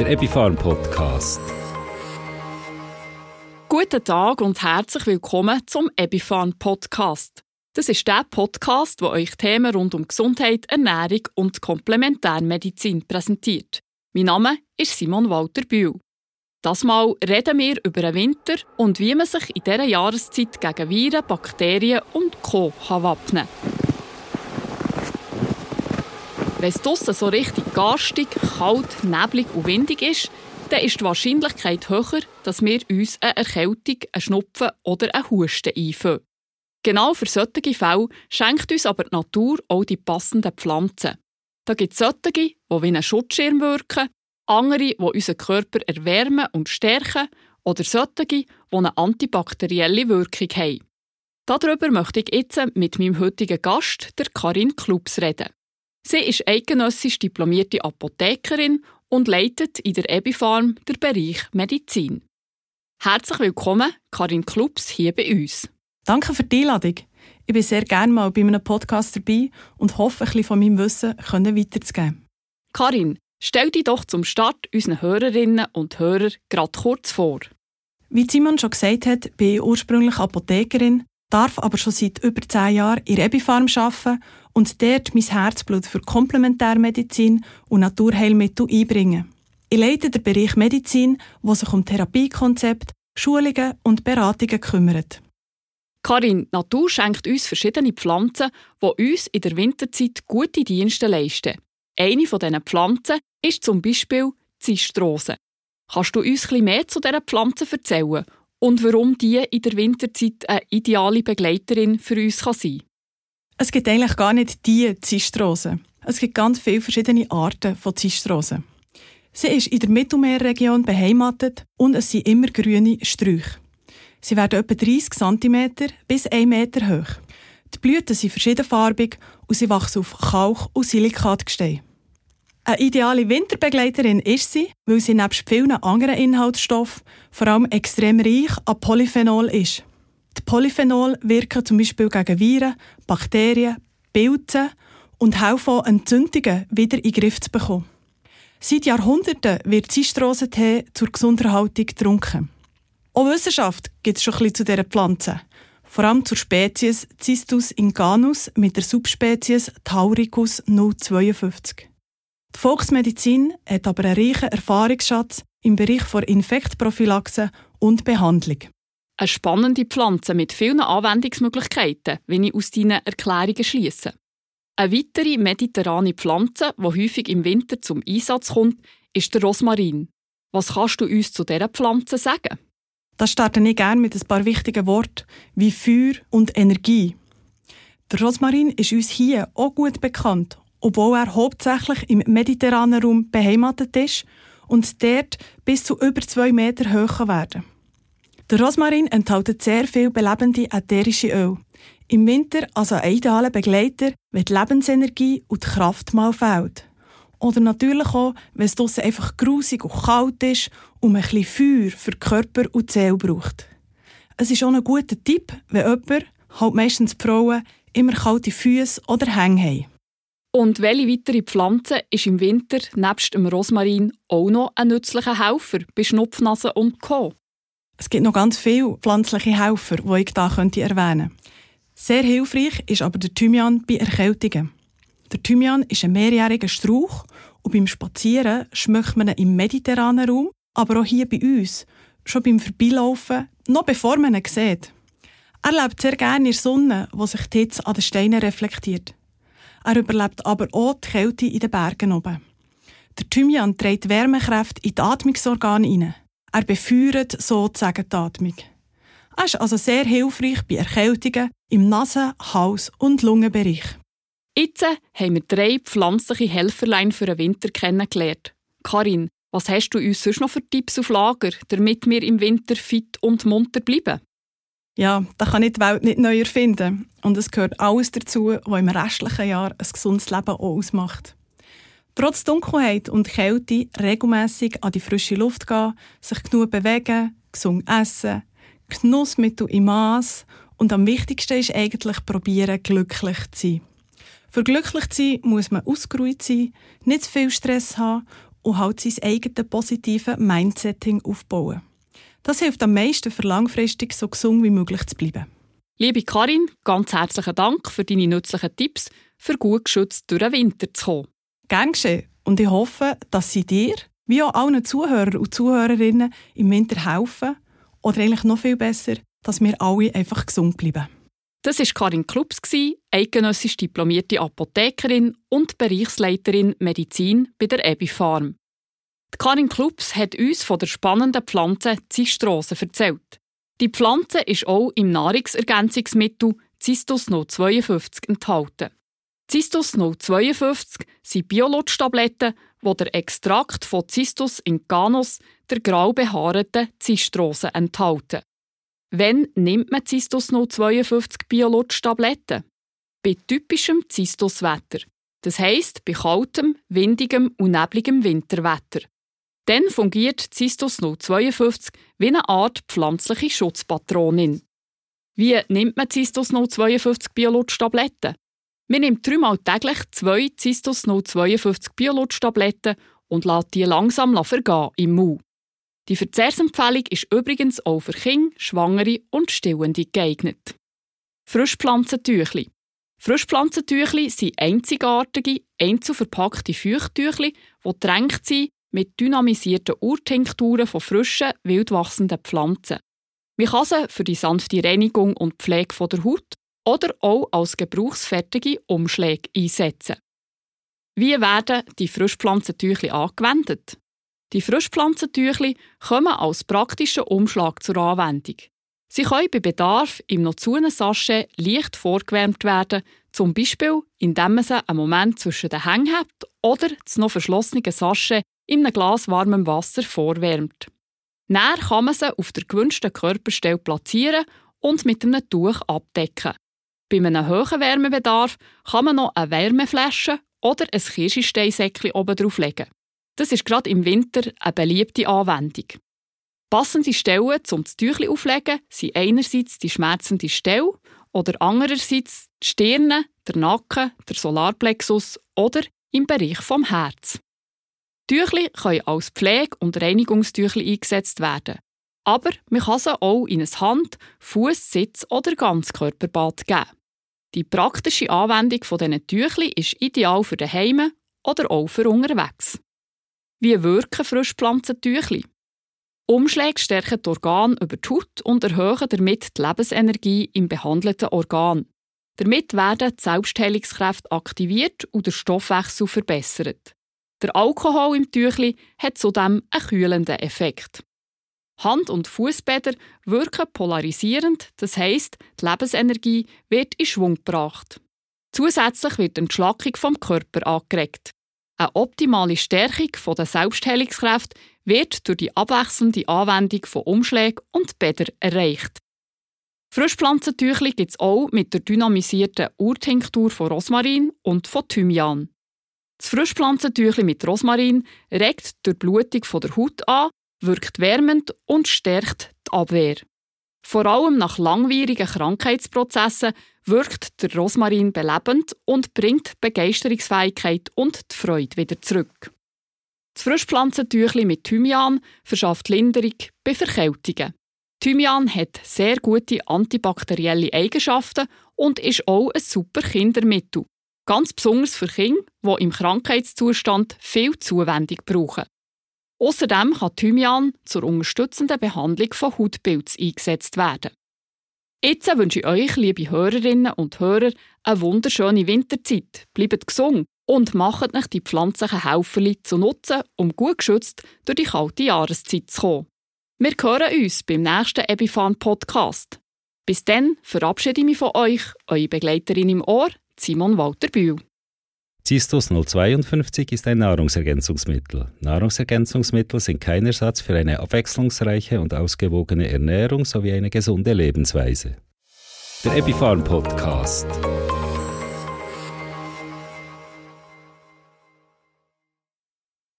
der Epifarm Podcast. Guten Tag und herzlich willkommen zum Epifarm Podcast. Das ist der Podcast, wo euch Themen rund um Gesundheit, Ernährung und Komplementärmedizin präsentiert. Mein Name ist Simon Walter Bühl. Das Mal reden wir über den Winter und wie man sich in dieser Jahreszeit gegen Viren, Bakterien und Co. wappnen kann. Wenn es draussen so richtig garstig, kalt, neblig und windig ist, dann ist die Wahrscheinlichkeit höher, dass wir uns eine Erkältung, einen Schnupfen oder einen Husten einfangen. Genau für solche Fälle schenkt uns aber die Natur auch die passenden Pflanzen. Da gibt es solche, die wie ein Schutzschirm wirken, andere, die unseren Körper erwärmen und stärken oder solche, die eine antibakterielle Wirkung haben. Darüber möchte ich jetzt mit meinem heutigen Gast, der Karin Klubs, reden. Sie ist eidgenössisch diplomierte Apothekerin und leitet in der Ebifarm den Bereich Medizin. Herzlich willkommen, Karin Klubs, hier bei uns. Danke für die Einladung. Ich bin sehr gerne mal bei einem Podcast dabei und hoffe, ein bisschen von meinem Wissen weiterzugeben. Karin, stell dich doch zum Start unseren Hörerinnen und Hörern gerade kurz vor. Wie Simon schon gesagt hat, bin ich ursprünglich Apothekerin, darf aber schon seit über zehn Jahren in Ebifarm arbeiten und dort mein Herzblut für Komplementärmedizin und Naturheilmittel einbringen. Ich leite den Bereich Medizin, wo sich um Therapiekonzept, Schulungen und Beratungen kümmert. Karin, die Natur schenkt uns verschiedene Pflanzen, die uns in der Winterzeit gute Dienste leisten. Eine von diesen Pflanzen ist zum Beispiel Zistrose. Kannst du uns etwas mehr zu dieser Pflanze erzählen und warum die in der Winterzeit eine ideale Begleiterin für uns sein kann? Es gibt eigentlich gar nicht die Zistrose. Es gibt ganz viele verschiedene Arten von Zistrose. Sie ist in der Mittelmeerregion beheimatet und es sind immer grüne Sträuche. Sie werden etwa 30 cm bis 1 Meter hoch. Die Blüten sind verschiedenfarbig und sie wachsen auf Kalk- und Silikatgestein. Eine ideale Winterbegleiterin ist sie, weil sie nebst vielen anderen Inhaltsstoffen vor allem extrem reich an Polyphenol ist. Die Polyphenol wirken zum Beispiel gegen Viren, Bakterien, Pilze und helfen Entzündungen wieder in den Griff zu bekommen. Seit Jahrhunderten wird Zistrosentee zur Gesunderhaltung getrunken. Auch Wissenschaft gibt es schon ein bisschen zu dieser Pflanze. Vor allem zur Spezies Cistus inganus mit der Subspezies Tauricus 052. Die Volksmedizin hat aber einen reichen Erfahrungsschatz im Bereich der Infektprophylaxe und Behandlung. Eine spannende Pflanze mit vielen Anwendungsmöglichkeiten, wie ich aus deinen Erklärungen schließe. Eine weitere mediterrane Pflanze, die häufig im Winter zum Einsatz kommt, ist der Rosmarin. Was kannst du uns zu dieser Pflanze sagen? Da starte ich gerne mit ein paar wichtigen Worten wie Feuer und Energie. Der Rosmarin ist uns hier auch gut bekannt, obwohl er hauptsächlich im mediterranen Raum beheimatet ist und dort bis zu über zwei Meter hoch werden. Der Rosmarin enthält sehr viel belebende ätherische Öl. Im Winter also ein idealer Begleiter, wenn die Lebensenergie und die Kraft mal fehlt. Oder natürlich auch, wenn es draussen einfach grusig und kalt ist und man ein bisschen Feuer für Körper und Seele braucht. Es ist auch ein guter Tipp, wenn jemand, halt meistens die Frauen, immer kalte Füße oder Hänge haben. Und welche weitere Pflanze ist im Winter nebst dem Rosmarin auch noch ein nützlicher Helfer bei Schnupfnasen und Co.? Es gibt noch ganz viele pflanzliche Helfer, die ich hier erwähnen könnte. Sehr hilfreich ist aber der Thymian bei Erkältungen. Der Thymian ist ein mehrjähriger Strauch und beim Spazieren schmeckt man ihn im mediterranen Raum, aber auch hier bei uns, schon beim Vorbeilaufen, noch bevor man ihn sieht. Er lebt sehr gerne in der Sonne, wo sich die Hitze an den Steinen reflektiert. Er überlebt aber auch die Kälte in den Bergen oben. Der Thymian trägt Wärmekräfte in die Atmungsorgane hinein. Er befeuert sozusagen die Atmung. Er ist also sehr hilfreich bei Erkältungen im Nasen-, Hals- und Lungenbereich. Jetzt haben wir drei pflanzliche Helferlein für den Winter kennengelernt. Karin, was hast du uns sonst noch für Tipps auf Lager, damit wir im Winter fit und munter bleiben? Ja, da kann ich die Welt nicht neu erfinden. Und es gehört alles dazu, was im restlichen Jahr ein gesundes Leben ausmacht. Trotz Dunkelheit und Kälte regelmäßig an die frische Luft gehen, sich genug bewegen, gesund essen, Genussmittel im Maß und am wichtigsten ist eigentlich probieren, glücklich zu sein. Für glücklich zu sein muss man ausgeruht sein, nicht zu viel Stress haben und halt sein eigenes positives Mindsetting aufbauen. Das hilft am meisten, für langfristig so gesund wie möglich zu bleiben. Liebe Karin, ganz herzlichen Dank für deine nützlichen Tipps, für gut geschützt durch den Winter zu kommen. Gern geschehen. Und ich hoffe, dass sie dir, wie auch allen Zuhörern und Zuhörerinnen, im Winter helfen. Oder eigentlich noch viel besser, dass wir alle einfach gesund bleiben. Das war Karin Klups, eidgenössisch diplomierte Apothekerin und Bereichsleiterin Medizin bei der Ebi Farm. Karin Klups hat uns von der spannenden Pflanze Zistrose erzählt. Die Pflanze ist auch im Nahrungsergänzungsmittel Cistus 052 enthalten. Cistus 052 sind Biolutsch-Tabletten, die der Extrakt von Cistus incanus, der grau behaarten Zistrose, enthalten. Wann nimmt man Cistus 052 Biolutsch-Tabletten? Bei typischem Cistus-Wetter. Das heisst, bei kaltem, windigem und nebligem Winterwetter. Dann fungiert Cistus 052 wie eine Art pflanzliche Schutzpatronin. Wie nimmt man Cistus 052 Biolutsch-Tabletten? Man nimmt dreimal täglich zwei Cistus 052 Biolutsch-Tabletten und lässt die langsam vergehen im Mund. Die Verzehrsempfehlung ist übrigens auch für Kinder, Schwangere und Stillende geeignet. Frischpflanzentüchli. Frischpflanzentüchli sind einzigartige, einzelverpackte Feuchttüchli, die drängt sind mit dynamisierten Urtinkturen von frischen, wildwachsenden Pflanzen. Man kann sie für die sanfte Reinigung und Pflege der Haut oder auch als gebrauchsfertige Umschläge einsetzen. Wie werden die Frischpflanzentüchli angewendet? Die Frischpflanzentüchli kommen als praktischer Umschlag zur Anwendung. Sie können bei Bedarf im noch zu Sachet leicht vorgewärmt werden, zum Beispiel indem man sie einen Moment zwischen den Hängen hat oder das noch verschlossene Sachet in einem Glas warmem Wasser vorwärmt. Näher kann man sie auf der gewünschten Körperstelle platzieren und mit einem Tuch abdecken. Bei einem hohen Wärmebedarf kann man noch eine Wärmeflasche oder ein Kirschsteinsäckchen oben drauf legen. Das ist gerade im Winter eine beliebte Anwendung. Passende Stellen zum Tüchli auflegen sind einerseits die schmerzende Stelle oder andererseits die Stirne, der Nacken, der Solarplexus oder im Bereich vom Herz. Tüchli können als Pflege- und Reinigungstüchli eingesetzt werden. Aber man kann sie auch in ein Hand-, Fuß-, Sitz- oder Ganzkörperbad geben. Die praktische Anwendung von diesen Tüchli ist ideal für daheim oder auch für unterwegs. Wie wirken Frischpflanzentüchli? Umschläge stärken die Organe über die Haut und erhöhen damit die Lebensenergie im behandelten Organ. Damit werden die Selbstheilungskräfte aktiviert und der Stoffwechsel verbessert. Der Alkohol im Tüchli hat zudem einen kühlenden Effekt. Hand- und Fußbäder wirken polarisierend, das heisst, die Lebensenergie wird in Schwung gebracht. Zusätzlich wird die Entschlackung vom Körper angeregt. Eine optimale Stärkung der Selbstheilungskräfte wird durch die abwechselnde Anwendung von Umschlägen und Bädern erreicht. Frischpflanzentüchli gibt es auch mit der dynamisierten Urtinktur von Rosmarin und von Thymian. Das Frischpflanzentüchli mit Rosmarin regt die Blutung der Haut an, wirkt wärmend und stärkt die Abwehr. Vor allem nach langwierigen Krankheitsprozessen wirkt der Rosmarin belebend und bringt Begeisterungsfähigkeit und die Freude wieder zurück. Das Frischpflanzentüchli mit Thymian verschafft Linderung bei Verkältungen. Thymian hat sehr gute antibakterielle Eigenschaften und ist auch ein super Kindermittel. Ganz besonders für Kinder, die im Krankheitszustand viel Zuwendung brauchen. Außerdem kann Thymian zur unterstützenden Behandlung von Hautpilz eingesetzt werden. Jetzt wünsche ich euch, liebe Hörerinnen und Hörer, eine wunderschöne Winterzeit. Bleibt gesund und macht euch die pflanzlichen Helferli zu nutzen, um gut geschützt durch die kalte Jahreszeit zu kommen. Wir hören uns beim nächsten Ebifan Podcast. Bis dann verabschiede ich mich von euch, eure Begleiterin im Ohr, Simon Walter Bühl. Cistus 052 ist ein Nahrungsergänzungsmittel. Nahrungsergänzungsmittel sind kein Ersatz für eine abwechslungsreiche und ausgewogene Ernährung sowie eine gesunde Lebensweise. Der Epipharm Podcast.